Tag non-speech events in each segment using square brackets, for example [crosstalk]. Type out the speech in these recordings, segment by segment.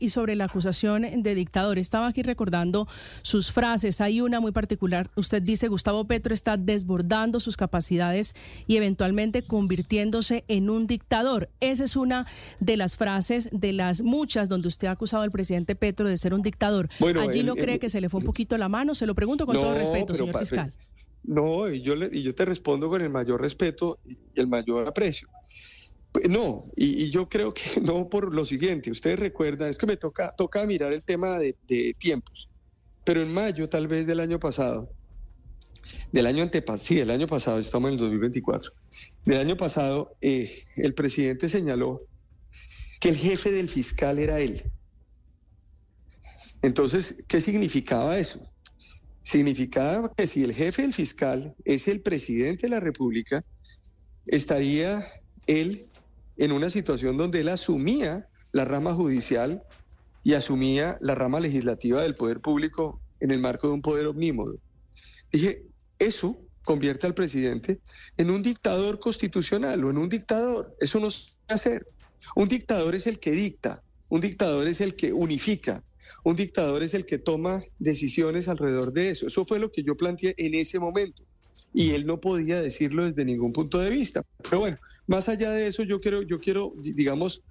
y sobre la acusación de dictador. Estaba aquí recordando sus frases. Hay una muy particular. Usted dice, Gustavo Petro está desbordando sus capacidades y eventualmente convirtiéndose en un dictador. Esa es una de las frases de las muchas donde usted ha acusado al presidente Petro de ser un dictador. ¿Allí no cree que se le fue un poquito la mano? Se lo pregunto con todo respeto, señor fiscal. No, y yo, le, y yo te respondo con el mayor respeto y el mayor aprecio. No, y, yo creo que [laughs] no por lo siguiente. Ustedes recuerdan, es que me toca, toca mirar el tema de, tiempos. Pero en mayo, tal vez del año pasado, del año antepasado, sí, del año pasado, estamos en el 2024, del año pasado, eh, el presidente señaló que el jefe del fiscal era él. Entonces, ¿qué significaba eso? Significaba que si el jefe del fiscal es el presidente de la República, estaría él en una situación donde él asumía la rama judicial y asumía la rama legislativa del poder público en el marco de un poder omnímodo. Dije, eso convierte al presidente en un dictador constitucional o en un dictador. Eso no se puede hacer. Un dictador es el que dicta, un dictador es el que unifica, un dictador es el que toma decisiones alrededor de eso. Eso fue lo que yo planteé en ese momento y él no podía decirlo desde ningún punto de vista. Pero bueno, más allá de eso, yo quiero, yo quiero digamos,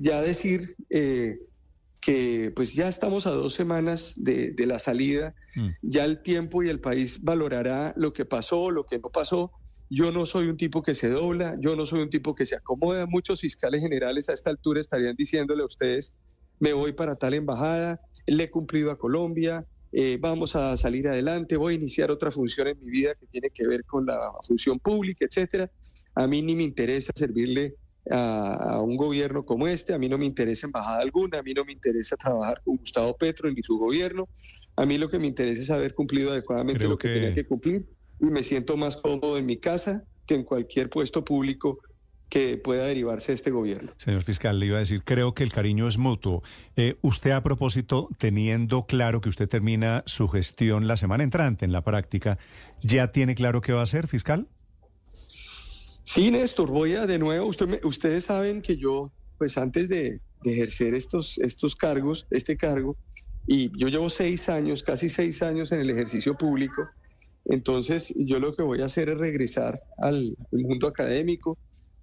ya decir eh, que pues ya estamos a dos semanas de, la salida, mm. ya el tiempo y el país valorará lo que pasó, lo que no pasó. Yo no soy un tipo que se dobla, yo no soy un tipo que se acomoda. Muchos fiscales generales a esta altura estarían diciéndole a ustedes, me voy para tal embajada, le he cumplido a Colombia, eh, vamos a salir adelante, voy a iniciar otra función en mi vida que tiene que ver con la función pública, etcétera. A mí ni me interesa servirle a, un gobierno como este, a mí no me interesa embajada alguna, a mí no me interesa trabajar con Gustavo Petro ni su gobierno, a mí lo que me interesa es haber cumplido adecuadamente lo que, que tenía que cumplir y me siento más cómodo en mi casa que en cualquier puesto público que pueda derivarse de este gobierno. Señor fiscal, le iba a decir, creo que el cariño es mutuo. Eh, usted a propósito, teniendo claro que usted termina su gestión la semana entrante en la práctica, ¿ya tiene claro qué va a hacer, fiscal? Sí, Néstor, voy a de nuevo, usted ustedes saben que yo, pues antes de, ejercer estos, estos cargos, este cargo, y yo llevo seis años, casi seis años en el ejercicio público, entonces yo lo que voy a hacer es regresar al mundo académico,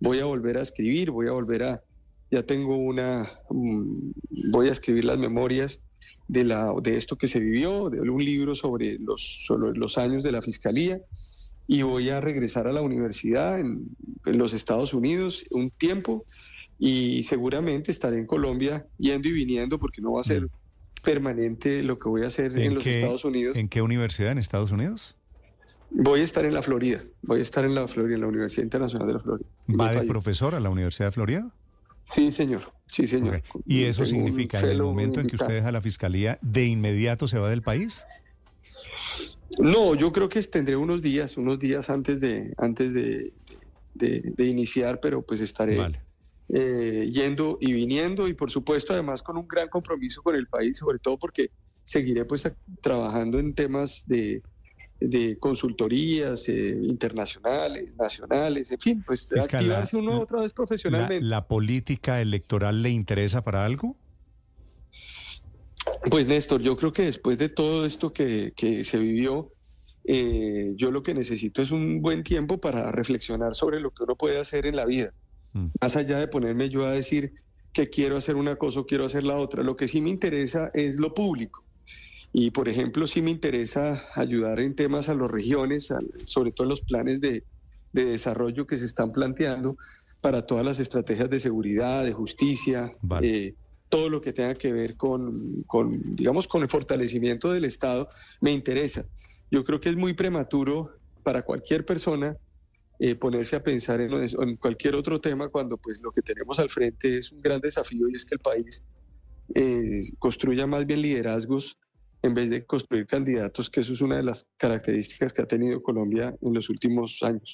voy a volver a escribir, voy a volver a, ya tengo una, mm, voy a escribir las memorias de, la, de esto que se vivió, de un libro sobre los, los años de la fiscalía y voy a regresar a la universidad en, los Estados Unidos un tiempo y seguramente estaré en Colombia yendo y viniendo porque no va a ser mm. permanente lo que voy a hacer en, los Estados Unidos. ¿En qué universidad en Estados Unidos? Voy a estar en la Florida, voy a estar en la Florida, en la Universidad Internacional de la Florida. ¿Va de profesor a la Universidad de Florida? Sí, señor, sí, señor. ¿Y eso significa, en el momento en que usted deja la fiscalía, de inmediato se va del país? No, yo creo que tendré unos días, unos días antes de, antes de, iniciar, pero pues estaré eh, yendo y viniendo y por supuesto además con un gran compromiso con el país, sobre todo porque seguiré pues trabajando en temas de de consultorías eh, internacionales, nacionales, en fin, pues activarse uno otra vez profesionalmente. La, política electoral le interesa para algo? Pues Néstor, yo creo que después de todo esto que, se vivió, eh, yo lo que necesito es un buen tiempo para reflexionar sobre lo que uno puede hacer en la vida. Mm. Más allá de ponerme yo a decir que quiero hacer una cosa o quiero hacer la otra, lo que sí me interesa es lo público. Y, por ejemplo, sí me interesa ayudar en temas a las regiones, sobre todo en los planes de, desarrollo que se están planteando para todas las estrategias de seguridad, de justicia, eh, todo lo que tenga que ver con, digamos, con el fortalecimiento del Estado, me interesa. Yo creo que es muy prematuro para cualquier persona eh, ponerse a pensar en, en, cualquier otro tema cuando pues lo que tenemos al frente es un gran desafío y es que el país eh, construya más bien liderazgos en vez de construir candidatos, que eso es una de las características que ha tenido Colombia en los últimos años.